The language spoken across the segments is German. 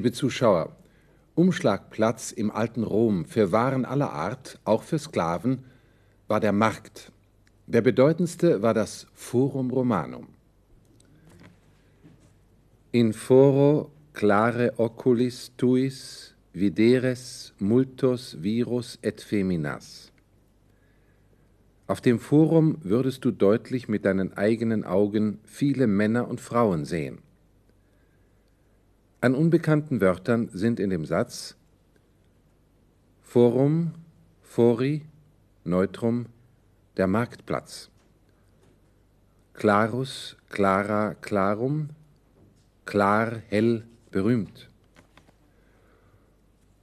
Liebe Zuschauer, Umschlagplatz im alten Rom für Waren aller Art, auch für Sklaven, war der Markt. Der bedeutendste war das Forum Romanum. In foro clare oculis tuis videres multos virus et feminas. Auf dem Forum würdest du deutlich mit deinen eigenen Augen viele Männer und Frauen sehen. An unbekannten Wörtern sind in dem Satz Forum, Fori, Neutrum, der Marktplatz. Clarus, clara, clarum, klar, hell, berühmt.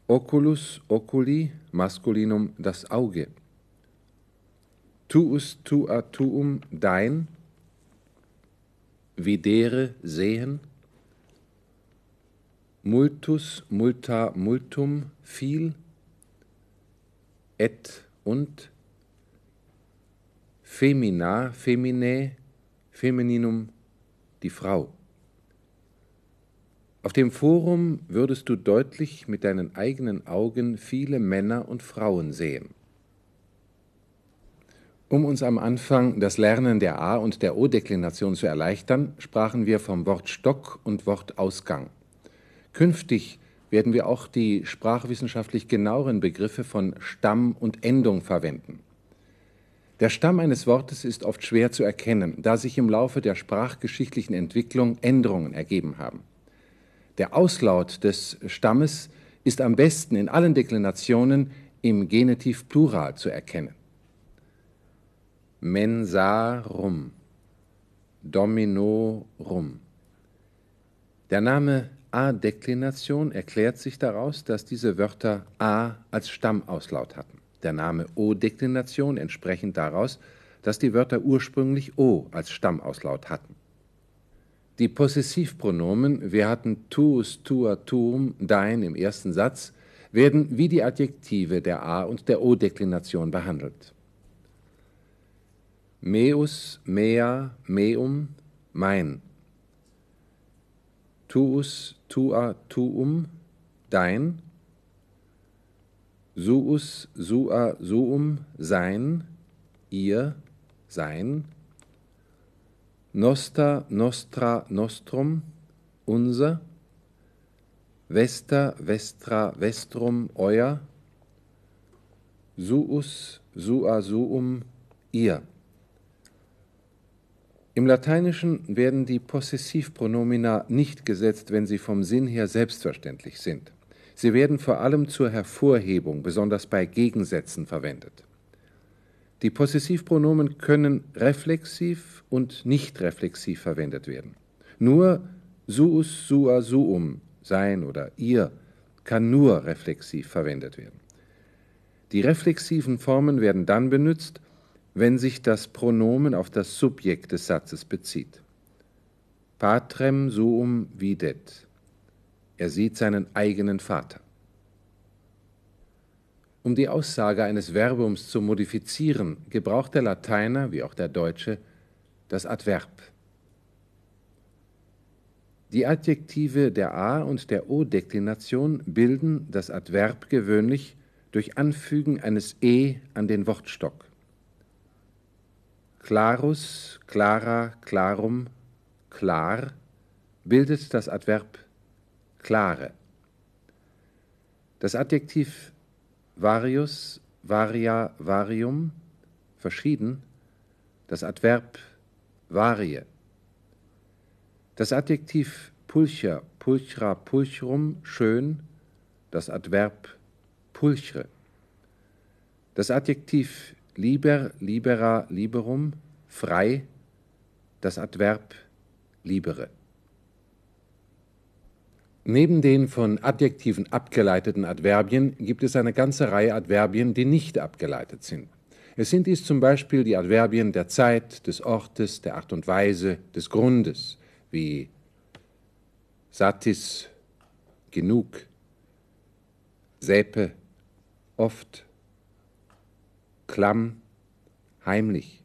Oculus, oculi, Maskulinum, das Auge. Tuus, tua, tuum, dein. Videre, sehen multus, multa, multum, viel, et und, femina, feminae, femininum, die Frau. Auf dem Forum würdest du deutlich mit deinen eigenen Augen viele Männer und Frauen sehen. Um uns am Anfang das Lernen der A- und der O-Deklination zu erleichtern, sprachen wir vom Wort Stock und Wort Ausgang. Künftig werden wir auch die sprachwissenschaftlich genaueren Begriffe von Stamm und Endung verwenden. Der Stamm eines Wortes ist oft schwer zu erkennen, da sich im Laufe der sprachgeschichtlichen Entwicklung Änderungen ergeben haben. Der Auslaut des Stammes ist am besten in allen Deklinationen im Genitiv Plural zu erkennen. Mensarum, Dominorum. Der Name A-Deklination erklärt sich daraus, dass diese Wörter A als Stammauslaut hatten. Der Name O-Deklination entsprechend daraus, dass die Wörter ursprünglich O als Stammauslaut hatten. Die Possessivpronomen wir hatten tuus, tua, tuum, dein im ersten Satz werden wie die Adjektive der A- und der O-Deklination behandelt. Meus, mea, meum, mein tuus, tua, tuum, dein, suus, sua, suum, sein, ihr, sein, nosta, nostra, nostrum, unser, vesta, vestra, vestrum, euer, suus, sua, suum, ihr. Im Lateinischen werden die Possessivpronomina nicht gesetzt, wenn sie vom Sinn her selbstverständlich sind. Sie werden vor allem zur Hervorhebung, besonders bei Gegensätzen, verwendet. Die Possessivpronomen können reflexiv und nicht reflexiv verwendet werden. Nur suus, sua, suum, sein oder ihr, kann nur reflexiv verwendet werden. Die reflexiven Formen werden dann benutzt, wenn sich das Pronomen auf das Subjekt des Satzes bezieht. Patrem suum videt. Er sieht seinen eigenen Vater. Um die Aussage eines Verbums zu modifizieren, gebraucht der Lateiner, wie auch der Deutsche, das Adverb. Die Adjektive der A- und der O-Deklination bilden das Adverb gewöhnlich durch Anfügen eines E an den Wortstock. Clarus, clara, clarum, klar bildet das Adverb klare. Das Adjektiv varius, varia, varium, verschieden, das Adverb varie. Das Adjektiv pulcher, pulchra, pulchrum, schön, das Adverb pulchre. Das Adjektiv liber, libera, liberum, frei, das Adverb libere. Neben den von Adjektiven abgeleiteten Adverbien gibt es eine ganze Reihe Adverbien, die nicht abgeleitet sind. Es sind dies zum Beispiel die Adverbien der Zeit, des Ortes, der Art und Weise, des Grundes, wie satis, genug, säpe, oft, klamm, heimlich,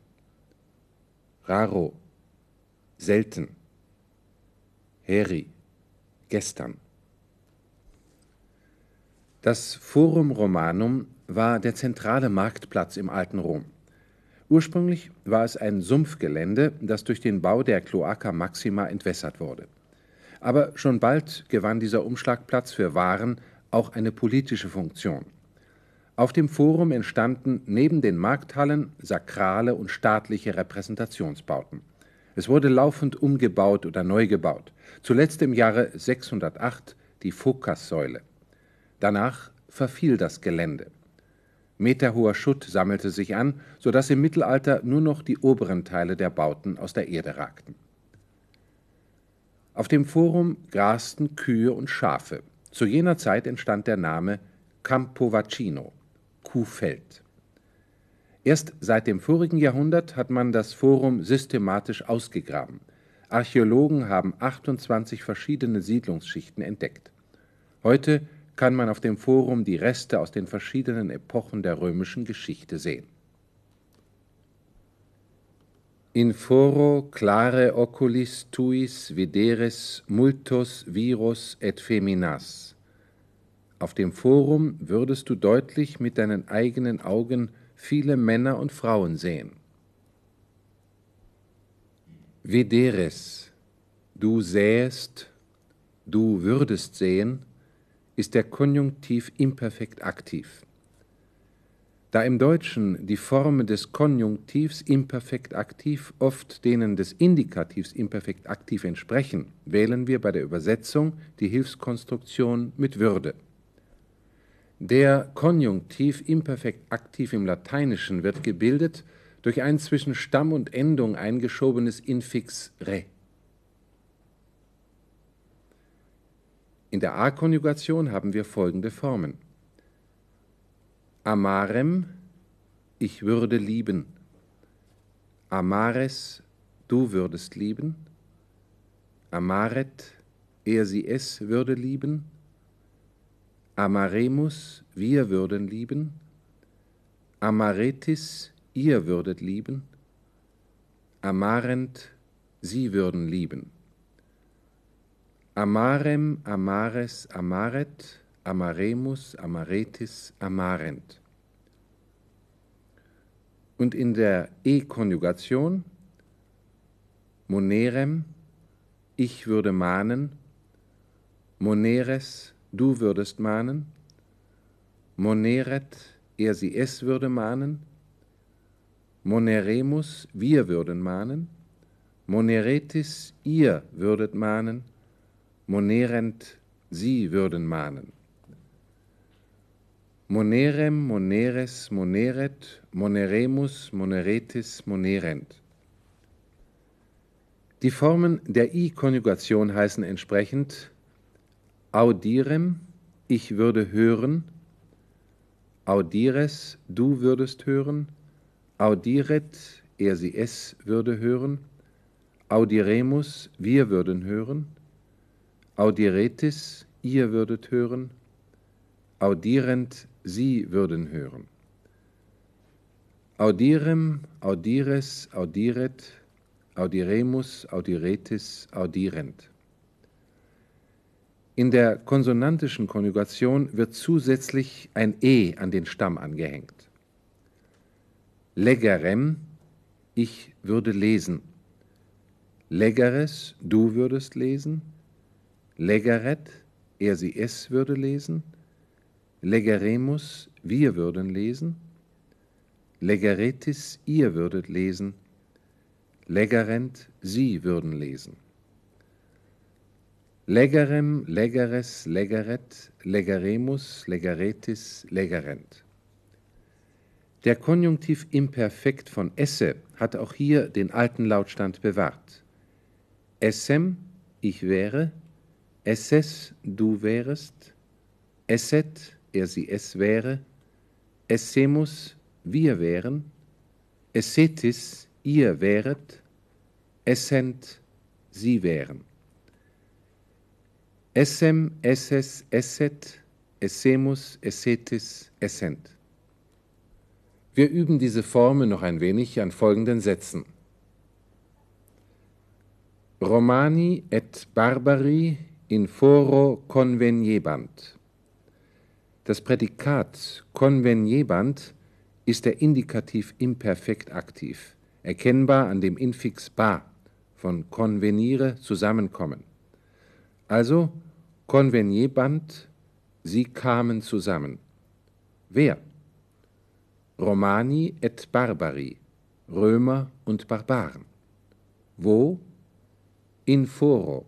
raro, selten, heri, gestern. Das Forum Romanum war der zentrale Marktplatz im alten Rom. Ursprünglich war es ein Sumpfgelände, das durch den Bau der Cloaca Maxima entwässert wurde. Aber schon bald gewann dieser Umschlagplatz für Waren auch eine politische Funktion. Auf dem Forum entstanden neben den Markthallen sakrale und staatliche Repräsentationsbauten. Es wurde laufend umgebaut oder neu gebaut. Zuletzt im Jahre 608 die Phokassäule. Danach verfiel das Gelände. Meterhoher Schutt sammelte sich an, so dass im Mittelalter nur noch die oberen Teile der Bauten aus der Erde ragten. Auf dem Forum grasten Kühe und Schafe. Zu jener Zeit entstand der Name Campo Vaccino, Kuhfeld. Erst seit dem vorigen Jahrhundert hat man das Forum systematisch ausgegraben. Archäologen haben 28 verschiedene Siedlungsschichten entdeckt. Heute kann man auf dem Forum die Reste aus den verschiedenen Epochen der römischen Geschichte sehen. In foro clare oculis tuis videres multos virus et feminas. Auf dem Forum würdest du deutlich mit deinen eigenen Augen viele Männer und Frauen sehen. Videres, du sähest, du würdest sehen, ist der Konjunktiv imperfekt aktiv. Da im Deutschen die Formen des Konjunktivs imperfekt aktiv oft denen des Indikativs imperfekt aktiv entsprechen, wählen wir bei der Übersetzung die Hilfskonstruktion mit Würde. Der Konjunktiv imperfekt aktiv im Lateinischen wird gebildet durch ein zwischen Stamm und Endung eingeschobenes Infix re. In der A-Konjugation haben wir folgende Formen. Amarem, ich würde lieben. Amares, du würdest lieben. Amaret, er sie es würde lieben. Amaremus, wir würden lieben. Amaretis, ihr würdet lieben. Amarent, sie würden lieben. Amarem, amares, amaret, amaremus, amaretis, amarent. Und in der E-Konjugation monerem, ich würde mahnen, moneres, du würdest mahnen, moneret, er sie es würde mahnen, moneremus, wir würden mahnen, moneretis, ihr würdet mahnen, monerent, sie würden mahnen. Monerem, moneres, moneret, moneremus, moneretis, monerent. Die Formen der I-Konjugation heißen entsprechend audirem, ich würde hören, audires, du würdest hören, audiret, er sie es würde hören, audiremus, wir würden hören, audiretis, ihr würdet hören, audirent, sie würden hören. Audirem, audires, audiret, audiremus, audiretis, audirent. In der konsonantischen Konjugation wird zusätzlich ein E an den Stamm angehängt. Legerem, ich würde lesen. Legeres, du würdest lesen. Legeret, er sie es würde lesen. Legeremus, wir würden lesen. Legeretis, ihr würdet lesen. Legerent, sie würden lesen. Legerem, legeres, legeret, legeremus, legeretis, legerent. Der Konjunktiv Imperfekt von esse hat auch hier den alten Lautstand bewahrt. Essem, ich wäre, esses, du wärest, esset, er sie es wäre, essemus, wir wären, essetis, ihr wäret, essent, sie wären. Essem, esses, esset, essemus, essetis, essent. Wir üben diese Formen noch ein wenig an folgenden Sätzen. Romani et Barbari in foro conveniebant. Das Prädikat conveniebant ist der Indikativ imperfekt aktiv, erkennbar an dem Infix ba von convenire zusammenkommen. Also conveniebant, sie kamen zusammen. Wer? Romani et Barbari, Römer und Barbaren. Wo? In foro,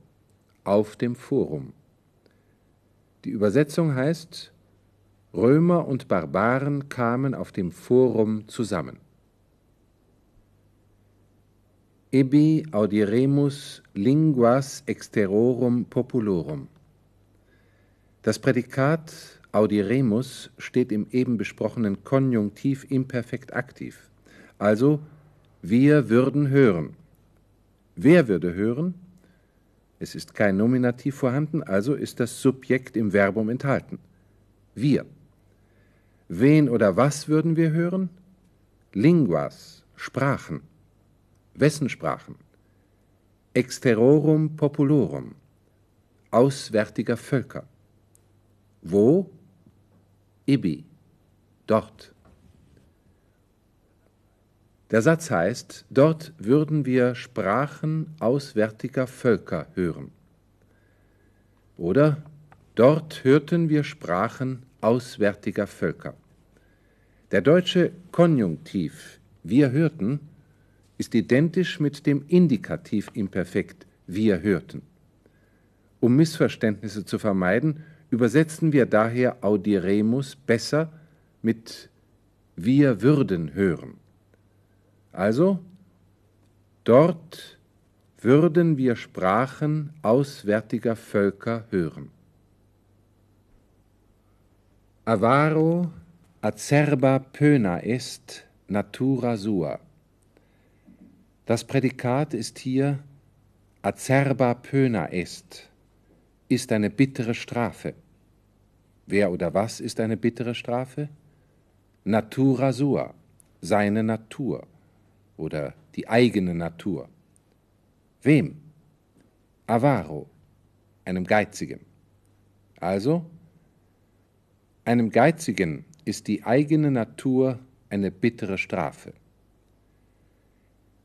auf dem Forum. Die Übersetzung heißt, Römer und Barbaren kamen auf dem Forum zusammen. Ebi audiremus linguas exterorum populorum. Das Prädikat audiremus steht im eben besprochenen Konjunktiv imperfekt aktiv. Also, wir würden hören. Wer würde hören? Es ist kein Nominativ vorhanden, also ist das Subjekt im Verbum enthalten. Wir. Wen oder was würden wir hören? Linguas, Sprachen. Wessen Sprachen? Exterorum populorum, auswärtiger Völker. Wo? Ibi, dort. Der Satz heißt, dort würden wir Sprachen auswärtiger Völker hören. Oder dort hörten wir Sprachen auswärtiger Völker. Der deutsche Konjunktiv wir hörten ist identisch mit dem Indikativ imperfekt wir hörten. Um Missverständnisse zu vermeiden, übersetzen wir daher audiremus besser mit wir würden hören. Also, dort würden wir Sprachen auswärtiger Völker hören. Avaro acerba pöna est natura sua. Das Prädikat ist hier acerba pöna est, ist eine bittere Strafe. Wer oder was ist eine bittere Strafe? Natura sua, seine Natur oder die eigene Natur. Wem? Avaro, einem Geizigen. Also, einem Geizigen ist die eigene Natur eine bittere Strafe.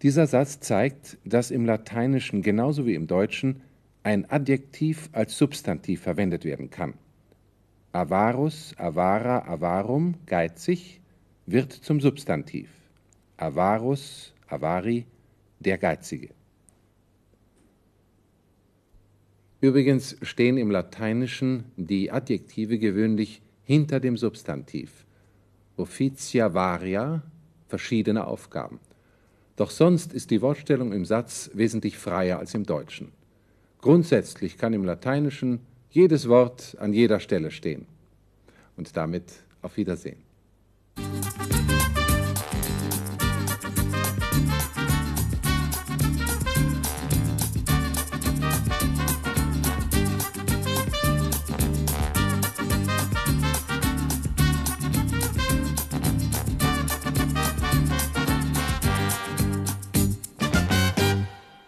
Dieser Satz zeigt, dass im Lateinischen genauso wie im Deutschen ein Adjektiv als Substantiv verwendet werden kann. Avarus, avara, avarum, geizig, wird zum Substantiv. Avarus, avari, der Geizige. Übrigens stehen im Lateinischen die Adjektive gewöhnlich hinter dem Substantiv. Officia varia, verschiedene Aufgaben. Doch sonst ist die Wortstellung im Satz wesentlich freier als im Deutschen. Grundsätzlich kann im Lateinischen jedes Wort an jeder Stelle stehen. Und damit auf Wiedersehen.